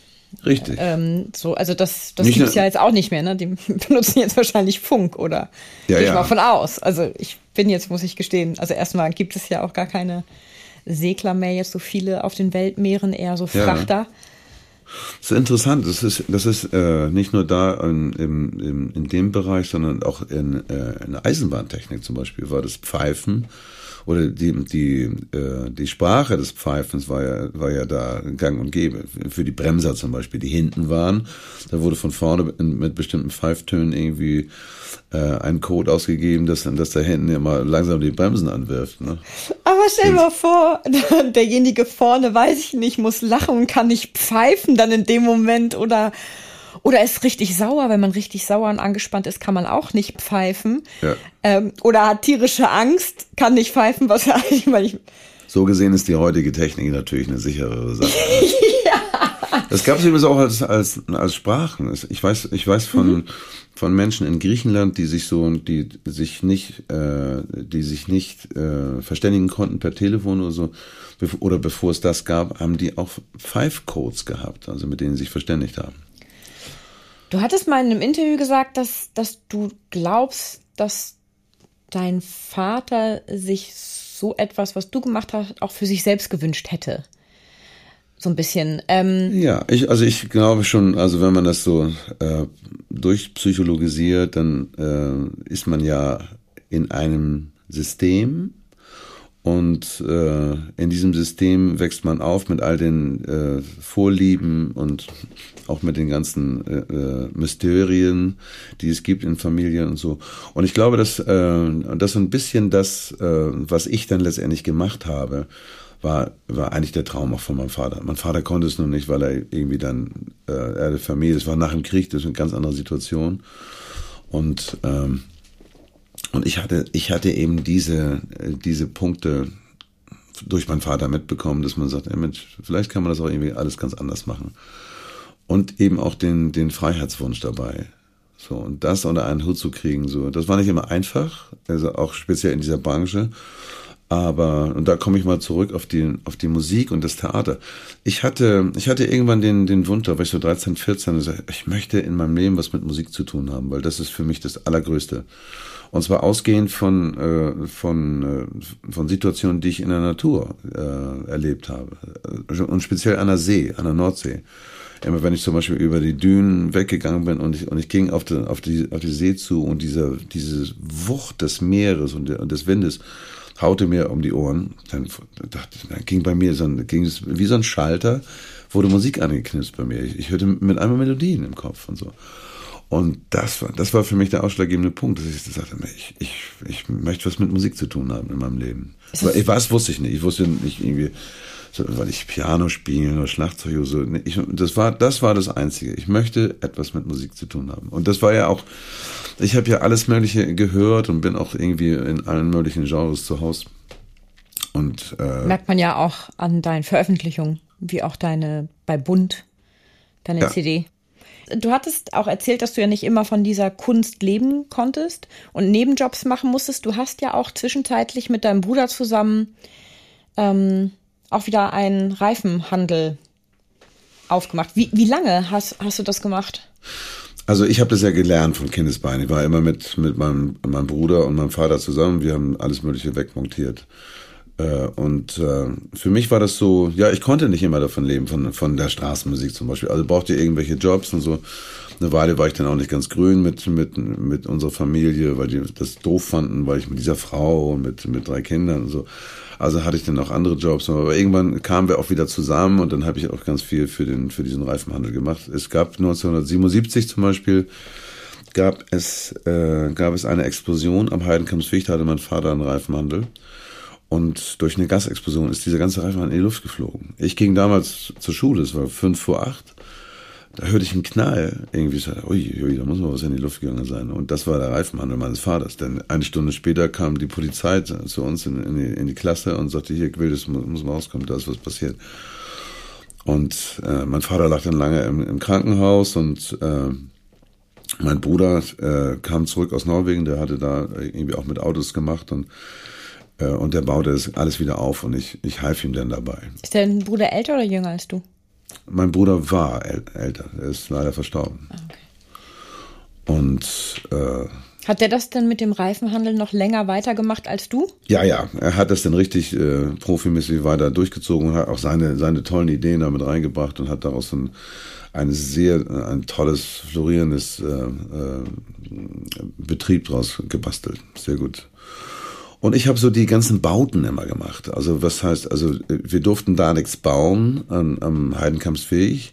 Richtig. Ähm, so, also das, das gibt es ja jetzt auch nicht mehr, ne? Die *laughs* benutzen jetzt wahrscheinlich Funk oder ja, ich ja. mal von aus. Also ich bin jetzt, muss ich gestehen, also erstmal gibt es ja auch gar keine Segler mehr, jetzt so viele auf den Weltmeeren, eher so Frachter. Ja. Das ist interessant. Das ist, das ist äh, nicht nur da in, in, in, dem Bereich, sondern auch in, äh, in der Eisenbahntechnik zum Beispiel war das Pfeifen oder die, die, äh, die Sprache des Pfeifens war ja, war ja da gang und gäbe. Für die Bremser zum Beispiel, die hinten waren, da wurde von vorne mit bestimmten Pfeiftönen irgendwie äh, ein Code ausgegeben, dass, dass da hinten immer langsam die Bremsen anwirft. Ne? Aber stell dir mal vor, *laughs* derjenige vorne, weiß ich nicht, muss lachen und kann nicht pfeifen dann in dem Moment oder oder ist richtig sauer, wenn man richtig sauer und angespannt ist, kann man auch nicht pfeifen. Ja. Ähm, oder hat tierische Angst, kann nicht pfeifen, was *laughs* ja eigentlich mal nicht. So gesehen ist die heutige Technik natürlich eine sicherere Sache. *laughs* ja. Das gab es übrigens auch als, als, als Sprachen. Ich weiß, ich weiß von, mhm. von Menschen in Griechenland, die sich so, die sich nicht, äh, die sich nicht äh, verständigen konnten per Telefon oder so, oder bevor es das gab, haben die auch Five Codes gehabt, also mit denen sie sich verständigt haben. Du hattest mal in einem Interview gesagt, dass, dass du glaubst, dass dein Vater sich so etwas, was du gemacht hast, auch für sich selbst gewünscht hätte. So ein bisschen. Ähm ja, ich, also ich glaube schon, also wenn man das so äh, durchpsychologisiert, dann äh, ist man ja in einem System und äh, in diesem System wächst man auf mit all den äh, Vorlieben und auch mit den ganzen äh, äh, Mysterien, die es gibt in Familien und so. Und ich glaube, dass äh, das so ein bisschen das, äh, was ich dann letztendlich gemacht habe, war, war eigentlich der Traum auch von meinem Vater. Mein Vater konnte es nur nicht, weil er irgendwie dann, äh, er hatte Familie, das war nach dem Krieg, das ist eine ganz andere Situation. Und ähm, und ich hatte, ich hatte eben diese, diese Punkte durch meinen Vater mitbekommen, dass man sagt, ey Mensch, vielleicht kann man das auch irgendwie alles ganz anders machen. Und eben auch den, den Freiheitswunsch dabei. So, und das unter einen Hut zu kriegen, so, das war nicht immer einfach, also auch speziell in dieser Branche. Aber, und da komme ich mal zurück auf die, auf die Musik und das Theater. Ich hatte, ich hatte irgendwann den, den Wunsch, da war ich so 13, 14, und ich möchte in meinem Leben was mit Musik zu tun haben, weil das ist für mich das Allergrößte. Und zwar ausgehend von, äh, von, äh, von Situationen, die ich in der Natur äh, erlebt habe. Und speziell an der See, an der Nordsee. Immer wenn ich zum Beispiel über die Dünen weggegangen bin und ich, und ich ging auf die, auf, die, auf die See zu und diese, diese Wucht des Meeres und, der, und des Windes haute mir um die Ohren, dann, dachte dann ging bei mir so ein, ging es wie so ein Schalter, wurde Musik angeknipst bei mir. Ich, ich hörte mit einmal Melodien im Kopf und so. Und das war, das war für mich der ausschlaggebende Punkt, dass ich sagte, ich, ich, ich möchte was mit Musik zu tun haben in meinem Leben. Ich, was wusste ich nicht. Ich wusste nicht irgendwie, weil ich Piano spielen oder Schlagzeug oder so. Ich, das war, das war das Einzige. Ich möchte etwas mit Musik zu tun haben. Und das war ja auch, ich habe ja alles Mögliche gehört und bin auch irgendwie in allen möglichen Genres zu Hause. Und, äh, Merkt man ja auch an deinen Veröffentlichungen, wie auch deine bei Bund, deine ja. CD. Du hattest auch erzählt, dass du ja nicht immer von dieser Kunst leben konntest und Nebenjobs machen musstest. Du hast ja auch zwischenzeitlich mit deinem Bruder zusammen ähm, auch wieder einen Reifenhandel aufgemacht. Wie, wie lange hast, hast du das gemacht? Also ich habe das ja gelernt von Kindesbein. Ich war immer mit, mit meinem, meinem Bruder und meinem Vater zusammen. Wir haben alles Mögliche wegmontiert. Äh, und äh, für mich war das so, ja, ich konnte nicht immer davon leben, von, von der Straßenmusik zum Beispiel. Also brauchte ich irgendwelche Jobs und so. Eine Weile war ich dann auch nicht ganz grün mit, mit, mit unserer Familie, weil die das doof fanden, weil ich mit dieser Frau und mit, mit drei Kindern und so. Also hatte ich dann auch andere Jobs, aber irgendwann kamen wir auch wieder zusammen und dann habe ich auch ganz viel für den für diesen Reifenhandel gemacht. Es gab 1977 zum Beispiel gab es äh, gab es eine Explosion am Heidenkampsweg, da hatte mein Vater einen Reifenhandel und durch eine Gasexplosion ist dieser ganze Reifen in die Luft geflogen. Ich ging damals zur Schule, es war fünf vor acht. Da hörte ich einen Knall. Irgendwie so, ui, ui, da muss mal was in die Luft gegangen sein. Und das war der Reifenhandel meines Vaters. Denn eine Stunde später kam die Polizei zu uns in, in, die, in die, Klasse und sagte, hier, Wildes muss, muss mal rauskommen, da ist was passiert. Und äh, mein Vater lag dann lange im, im Krankenhaus und äh, mein Bruder äh, kam zurück aus Norwegen, der hatte da irgendwie auch mit Autos gemacht und und der baute das alles wieder auf und ich, ich half ihm dann dabei. Ist dein Bruder älter oder jünger als du? Mein Bruder war äl älter, er ist leider verstorben. Ah, okay. Und äh, hat der das denn mit dem Reifenhandel noch länger weitergemacht als du? Ja, ja, er hat das dann richtig äh, profimäßig weiter durchgezogen und hat auch seine, seine tollen Ideen damit reingebracht und hat daraus ein, ein sehr, ein tolles, florierendes äh, äh, Betrieb draus gebastelt. Sehr gut. Und ich habe so die ganzen Bauten immer gemacht. Also was heißt, also wir durften da nichts bauen an, am Heidenkampsweg,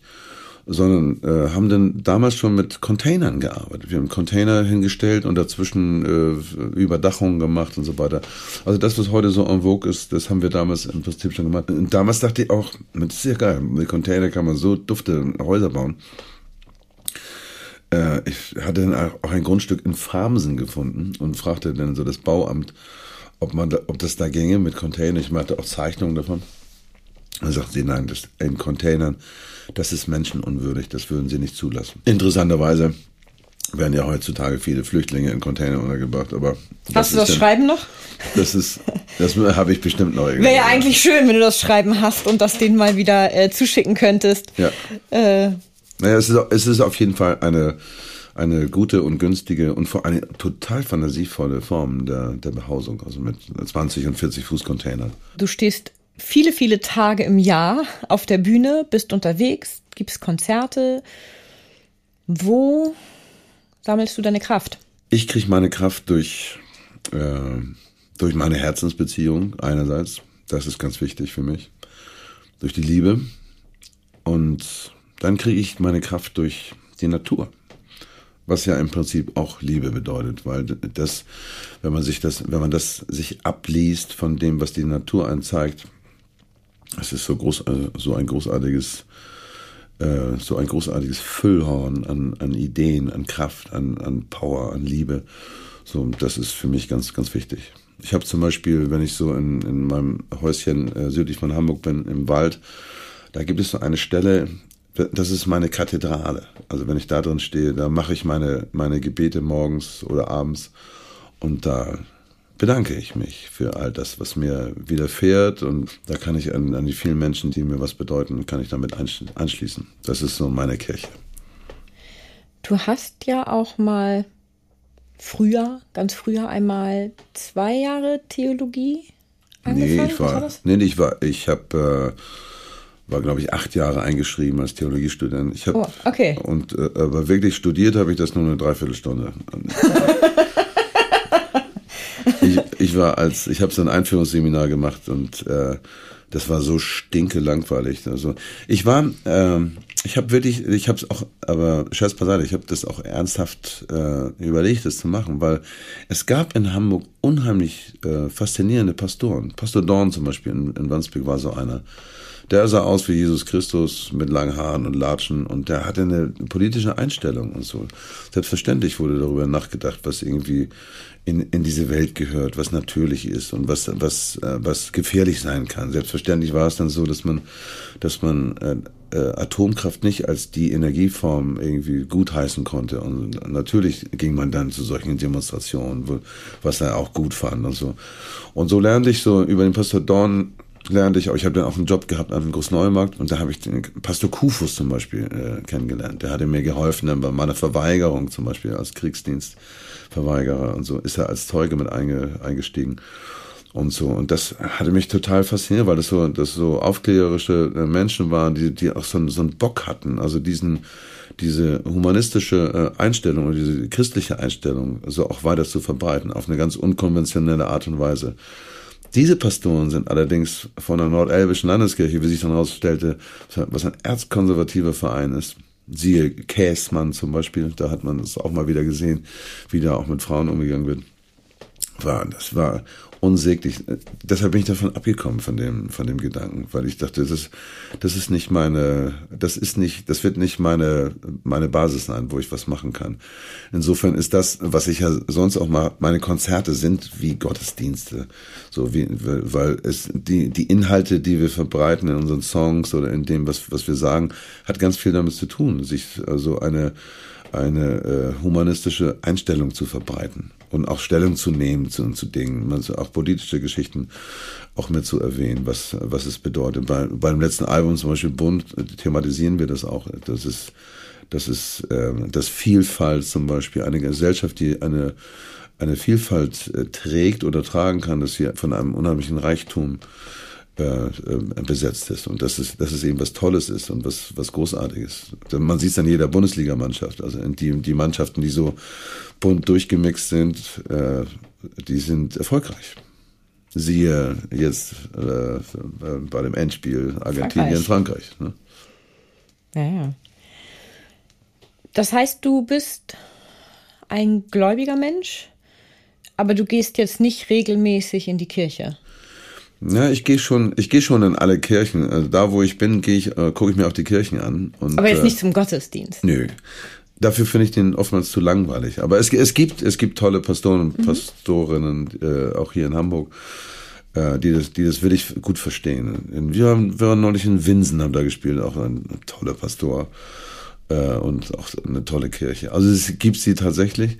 sondern äh, haben dann damals schon mit Containern gearbeitet. Wir haben Container hingestellt und dazwischen äh, Überdachungen gemacht und so weiter. Also das, was heute so en vogue ist, das haben wir damals im Prinzip schon gemacht. Und damals dachte ich auch, das ist ja geil, mit Container kann man so dufte Häuser bauen. Äh, ich hatte dann auch ein Grundstück in Farmsen gefunden und fragte dann so das Bauamt, ob, man da, ob das da ginge mit Containern. Ich machte auch Zeichnungen davon. Dann sagt sie, nein, das in Containern, das ist menschenunwürdig, das würden sie nicht zulassen. Interessanterweise werden ja heutzutage viele Flüchtlinge in Containern untergebracht, aber. Hast du das dann, Schreiben noch? Das ist, das habe ich bestimmt neu Wäre ja eigentlich schön, wenn du das Schreiben hast und das denen mal wieder äh, zuschicken könntest. Ja. Äh, Naja, es ist, es ist auf jeden Fall eine, eine gute und günstige und vor allem total fantasievolle Form der, der Behausung, also mit 20 und 40 Fuß Containern. Du stehst viele, viele Tage im Jahr auf der Bühne, bist unterwegs, gibst Konzerte. Wo sammelst du deine Kraft? Ich kriege meine Kraft durch, äh, durch meine Herzensbeziehung einerseits. Das ist ganz wichtig für mich. Durch die Liebe. Und dann kriege ich meine Kraft durch die Natur. Was ja im Prinzip auch Liebe bedeutet, weil das, wenn man sich das, wenn man das sich abliest von dem, was die Natur einem zeigt, es ist so groß, äh, so ein großartiges, äh, so ein großartiges Füllhorn an, an Ideen, an Kraft, an, an Power, an Liebe. So, das ist für mich ganz, ganz wichtig. Ich habe zum Beispiel, wenn ich so in, in meinem Häuschen äh, südlich von Hamburg bin, im Wald, da gibt es so eine Stelle, das ist meine Kathedrale. Also wenn ich da drin stehe, da mache ich meine, meine Gebete morgens oder abends und da bedanke ich mich für all das, was mir widerfährt und da kann ich an, an die vielen Menschen, die mir was bedeuten, kann ich damit anschließen. Das ist so meine Kirche. Du hast ja auch mal früher, ganz früher einmal zwei Jahre Theologie angefangen. Nee, ich war, war nee, ich war, ich habe äh, war, glaube ich, acht Jahre eingeschrieben als Theologiestudent. Ich hab, oh, okay. Und äh, aber wirklich studiert habe ich das nur eine Dreiviertelstunde. *laughs* ich, ich war als, ich habe so ein Einführungsseminar gemacht und äh, das war so stinke langweilig. Also ich war, äh, ich habe wirklich, ich habe es auch, aber Scherz beiseite, ich habe das auch ernsthaft äh, überlegt, das zu machen, weil es gab in Hamburg unheimlich äh, faszinierende Pastoren. Pastor Dorn zum Beispiel in, in Wandsbek war so einer. Der sah aus wie Jesus Christus mit langen Haaren und Latschen und der hatte eine politische Einstellung und so. Selbstverständlich wurde darüber nachgedacht, was irgendwie in, in diese Welt gehört, was natürlich ist und was, was, äh, was gefährlich sein kann. Selbstverständlich war es dann so, dass man, dass man äh, äh, Atomkraft nicht als die Energieform irgendwie gutheißen konnte. Und natürlich ging man dann zu solchen Demonstrationen, wo, was er auch gut fand und so. Und so lernte ich so über den Pastor Dorn lernte ich auch, ich habe dann auch einen Job gehabt am Großneumarkt und da habe ich den Pastor Kufus zum Beispiel äh, kennengelernt. Der hatte mir geholfen dann bei meiner Verweigerung zum Beispiel als Kriegsdienstverweigerer und so ist er als Zeuge mit einge, eingestiegen und so. Und das hatte mich total fasziniert, weil das so, das so aufklärerische äh, Menschen waren, die, die auch so, so einen Bock hatten, also diesen, diese humanistische äh, Einstellung oder diese christliche Einstellung so auch weiter zu verbreiten, auf eine ganz unkonventionelle Art und Weise. Diese Pastoren sind allerdings von der Nordelbischen Landeskirche, wie sich dann herausstellte, was ein erzkonservativer Verein ist. Siehe Käsmann zum Beispiel, da hat man es auch mal wieder gesehen, wie da auch mit Frauen umgegangen wird. War, das war unsäglich. Deshalb bin ich davon abgekommen von dem, von dem Gedanken, weil ich dachte, das ist, das ist nicht meine, das ist nicht, das wird nicht meine, meine Basis sein, wo ich was machen kann. Insofern ist das, was ich ja sonst auch mal, meine Konzerte sind wie Gottesdienste. So wie, weil es, die, die Inhalte, die wir verbreiten in unseren Songs oder in dem, was, was wir sagen, hat ganz viel damit zu tun, sich also eine, eine äh, humanistische Einstellung zu verbreiten und auch Stellung zu nehmen zu, zu Dingen, also auch politische Geschichten auch mit zu erwähnen, was, was es bedeutet. Bei, beim letzten Album zum Beispiel Bund thematisieren wir das auch. Das ist, das ist äh, das Vielfalt zum Beispiel, eine Gesellschaft, die eine, eine Vielfalt äh, trägt oder tragen kann, dass sie von einem unheimlichen Reichtum äh, äh, besetzt ist und dass es, dass es eben was Tolles ist und was, was Großartiges. Man sieht es an jeder Bundesligamannschaft, also die, die Mannschaften, die so bunt durchgemixt sind, äh, die sind erfolgreich. Siehe jetzt äh, bei dem Endspiel Argentinien, Frankreich. Frankreich ne? Ja, ja. Das heißt, du bist ein gläubiger Mensch, aber du gehst jetzt nicht regelmäßig in die Kirche. Ja, ich gehe schon, ich gehe schon in alle Kirchen. Also da, wo ich bin, gehe ich, äh, gucke ich mir auch die Kirchen an. Und, Aber jetzt äh, nicht zum Gottesdienst. Nö. Dafür finde ich den oftmals zu langweilig. Aber es, es gibt, es gibt tolle Pastoren und mhm. Pastorinnen, äh, auch hier in Hamburg, äh, die das, die das wirklich gut verstehen. Wir, haben, wir waren neulich in Winsen, haben da gespielt, auch ein toller Pastor und auch eine tolle Kirche. Also es gibt sie tatsächlich.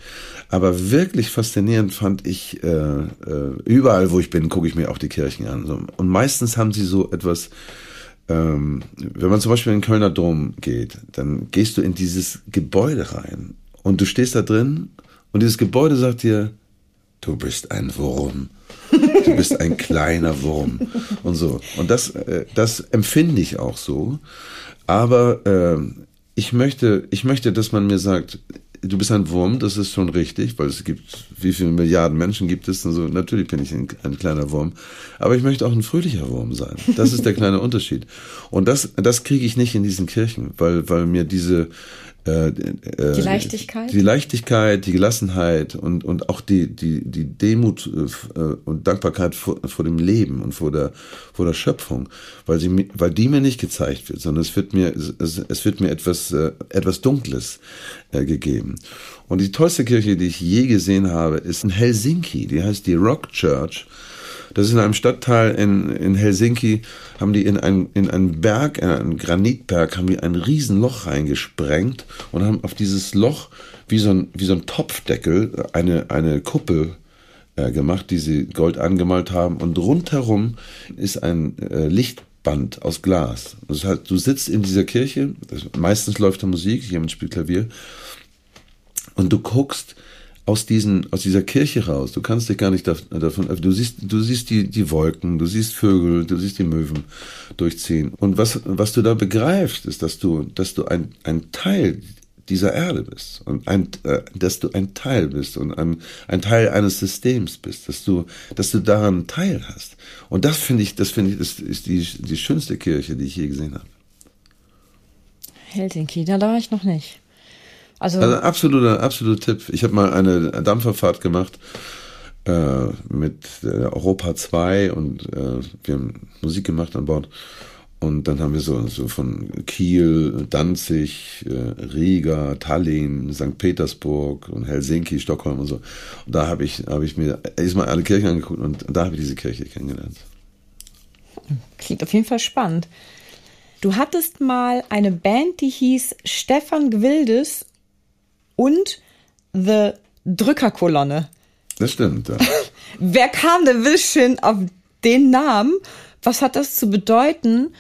Aber wirklich faszinierend fand ich, äh, äh, überall wo ich bin, gucke ich mir auch die Kirchen an. Und meistens haben sie so etwas ähm, wenn man zum Beispiel in den Kölner Dom geht, dann gehst du in dieses Gebäude rein und du stehst da drin und dieses Gebäude sagt dir, du bist ein Wurm. Du bist ein kleiner Wurm und so. Und das, äh, das empfinde ich auch so. Aber äh, ich möchte, ich möchte, dass man mir sagt, du bist ein Wurm, das ist schon richtig, weil es gibt, wie viele Milliarden Menschen gibt es? Also natürlich bin ich ein, ein, kleiner Wurm, aber ich möchte auch ein fröhlicher Wurm sein. Das ist der kleine *laughs* Unterschied. Und das, das kriege ich nicht in diesen Kirchen, weil, weil mir diese äh, äh, die Leichtigkeit, die Leichtigkeit, die Gelassenheit und und auch die die die Demut äh, und Dankbarkeit vor, vor dem Leben und vor der vor der Schöpfung, weil sie weil die mir nicht gezeigt wird, sondern es wird mir es, es wird mir etwas äh, etwas Dunkles äh, gegeben. Und die tollste Kirche, die ich je gesehen habe, ist in Helsinki. Die heißt die Rock Church. Das ist in einem Stadtteil in, in Helsinki, haben die in einen, in einen Berg, in einen Granitberg, haben die ein Riesenloch reingesprengt und haben auf dieses Loch wie so ein, wie so ein Topfdeckel eine, eine Kuppel äh, gemacht, die sie gold angemalt haben. Und rundherum ist ein äh, Lichtband aus Glas. Das heißt, du sitzt in dieser Kirche, meistens läuft da Musik, jemand spielt Klavier, und du guckst aus diesen, aus dieser Kirche raus. Du kannst dich gar nicht davon, du siehst, du siehst die, die Wolken, du siehst Vögel, du siehst die Möwen durchziehen. Und was, was du da begreifst, ist, dass du, dass du ein, ein Teil dieser Erde bist und ein, äh, dass du ein Teil bist und ein, ein Teil eines Systems bist, dass du, dass du daran Teil hast. Und das finde ich, das finde ich, das ist die, die schönste Kirche, die ich je gesehen habe. Helsinki, da war ich noch nicht. Also, also absoluter, absoluter Tipp. Ich habe mal eine Dampferfahrt gemacht äh, mit Europa 2 und äh, wir haben Musik gemacht an Bord. Und dann haben wir so, so von Kiel, Danzig, äh, Riga, Tallinn, St. Petersburg und Helsinki, Stockholm und so. Und da habe ich, hab ich mir erstmal alle Kirchen angeguckt und da habe ich diese Kirche kennengelernt. Klingt auf jeden Fall spannend. Du hattest mal eine Band, die hieß Stefan Gwildes und The Drückerkolonne. Das stimmt, ja. *laughs* Wer kam denn Wilschin auf den Namen? Was hat das zu bedeuten?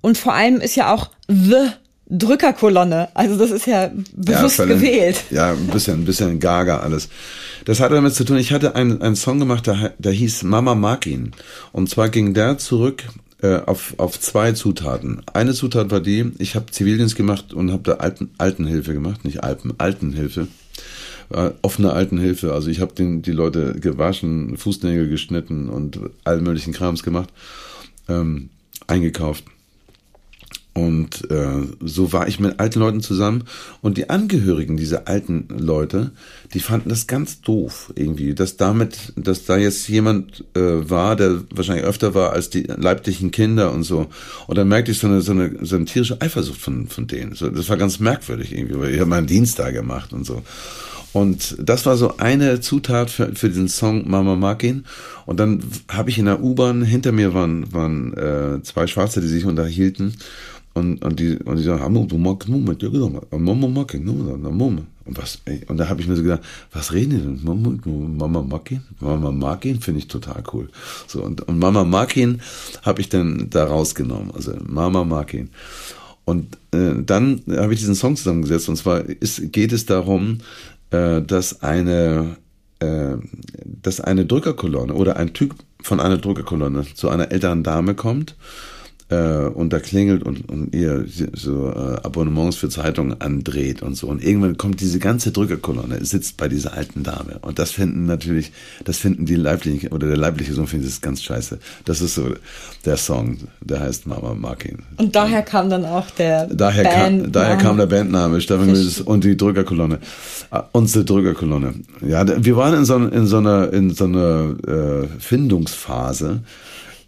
Und vor allem ist ja auch The Drückerkolonne. Also das ist ja bewusst ja, gewählt. Ja, ein bisschen, ein bisschen gaga alles. Das hatte damit zu tun, ich hatte einen, einen Song gemacht, der, der hieß Mama mag ihn. Und zwar ging der zurück äh, auf, auf zwei Zutaten. Eine Zutat war die, ich habe Zivildienst gemacht und habe da Alten, Altenhilfe gemacht, nicht Alpen, Altenhilfe. Äh, offene Altenhilfe. Also ich habe die Leute gewaschen, Fußnägel geschnitten und all möglichen Krams gemacht, ähm, eingekauft. Und äh, so war ich mit alten Leuten zusammen und die Angehörigen dieser alten Leute, die fanden das ganz doof irgendwie, dass damit, dass da jetzt jemand äh, war, der wahrscheinlich öfter war als die leiblichen Kinder und so. Und dann merkte ich so eine, so eine, so eine tierische Eifersucht von, von denen. So, das war ganz merkwürdig irgendwie, weil ich habe meinen Dienst da gemacht und so. Und das war so eine Zutat für, für den Song Mama mag ihn. Und dann habe ich in der U-Bahn, hinter mir waren, waren äh, zwei Schwarze, die sich unterhielten. Und, und die, und die sagen, du magst Moment, ja genau, Mama mag ihn, Mama. Und was, ey, und da habe ich mir so gedacht, was reden die denn? Mama, Mama mag ihn? Mama mag ihn, finde ich total cool. So, und, und Mama mag ihn habe ich dann da rausgenommen. Also Mama mag ihn. Und äh, dann habe ich diesen Song zusammengesetzt. Und zwar ist, geht es darum, äh, dass eine äh, dass eine Drückerkolonne oder ein Typ von einer Drückerkolonne zu einer älteren Dame kommt äh, und da klingelt und, und ihr so äh, Abonnements für Zeitungen andreht und so. Und irgendwann kommt diese ganze Drückerkolonne, sitzt bei dieser alten Dame. Und das finden natürlich, das finden die leiblichen, oder der leibliche Sohn findet das ganz scheiße. Das ist so der Song, der heißt Mama Markin. Und daher kam dann auch der daher Band kam, Daher kam der Bandname, Stefan und die Drückerkolonne. Uh, unsere Drückerkolonne. Ja, wir waren in so, in so einer, in so einer äh, Findungsphase.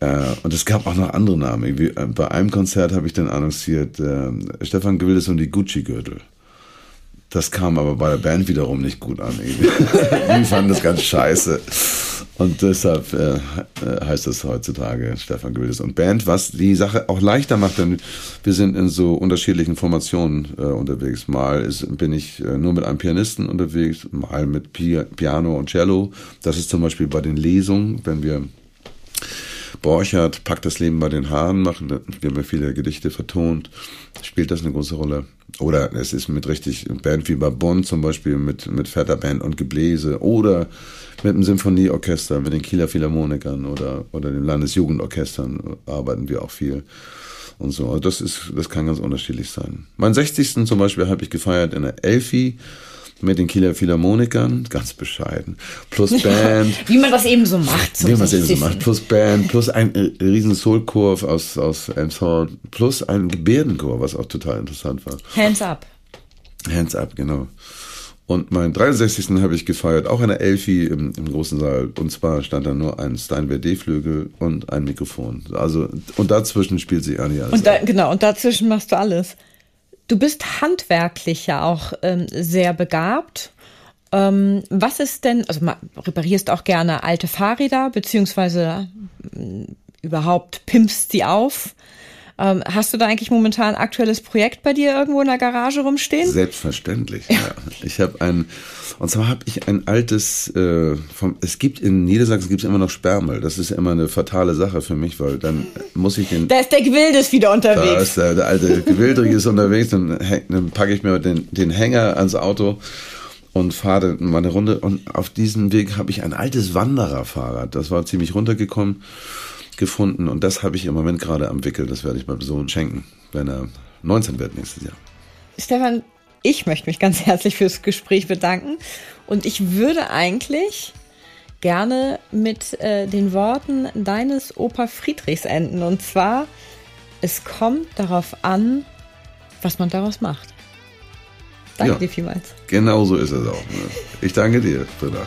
Äh, und es gab auch noch andere Namen. Wie, äh, bei einem Konzert habe ich dann annonciert, äh, Stefan Gewildes und die Gucci-Gürtel. Das kam aber bei der Band wiederum nicht gut an. *laughs* die fanden das ganz scheiße. Und deshalb äh, äh heißt es heutzutage Stefan Gewildes und Band, was die Sache auch leichter macht, denn wir sind in so unterschiedlichen Formationen äh, unterwegs. Mal ist, bin ich äh, nur mit einem Pianisten unterwegs, mal mit Pi Piano und Cello. Das ist zum Beispiel bei den Lesungen, wenn wir Borchardt, Packt das Leben bei den Haaren machen. Wir haben ja viele Gedichte vertont. Spielt das eine große Rolle? Oder es ist mit richtig Band wie bei zum Beispiel, mit, mit fetter Band und Gebläse. Oder mit dem Symphonieorchester, mit den Kieler Philharmonikern oder, oder den Landesjugendorchestern arbeiten wir auch viel. Und so. Also das ist, das kann ganz unterschiedlich sein. Mein 60. zum Beispiel habe ich gefeiert in der Elfi mit den Kieler Philharmonikern, ganz bescheiden, plus Band. Wie man das eben so macht. Wie man das eben so macht, plus Band, plus ein äh, riesen Soulchor aus, aus Elmshorn, plus ein Gebärdenchor, was auch total interessant war. Hands up. Hands up, genau. Und meinen 63. habe ich gefeiert, auch in der Elfi im, im großen Saal. Und zwar stand da nur ein Steinway D-Flügel und ein Mikrofon. Also, und dazwischen spielt sich Anja alles. Und da, genau, und dazwischen machst du alles. Du bist handwerklich ja auch ähm, sehr begabt. Ähm, was ist denn, also reparierst auch gerne alte Fahrräder, beziehungsweise äh, überhaupt pimpst sie auf. Ähm, hast du da eigentlich momentan ein aktuelles Projekt bei dir irgendwo in der Garage rumstehen? Selbstverständlich. Ja. Ich habe ein, und zwar habe ich ein altes, äh, vom, es gibt in Niedersachsen gibt es immer noch Sperrmüll. Das ist immer eine fatale Sache für mich, weil dann muss ich den. Da ist der Gewildes wieder unterwegs. Da ist der, der alte Gewildrige ist unterwegs, dann, dann packe ich mir den, den Hänger ans Auto und fahre mal eine Runde. Und auf diesem Weg habe ich ein altes Wandererfahrrad. Das war ziemlich runtergekommen gefunden und das habe ich im Moment gerade am Wickel. Das werde ich meinem Sohn schenken, wenn er 19 wird nächstes Jahr. Stefan, ich möchte mich ganz *laughs* herzlich fürs Gespräch bedanken und ich würde eigentlich gerne mit äh, den Worten deines Opa Friedrichs enden und zwar, es kommt darauf an, was man daraus macht. Danke ja, dir vielmals. Genau so ist es auch. Ne? Ich danke dir, Britta.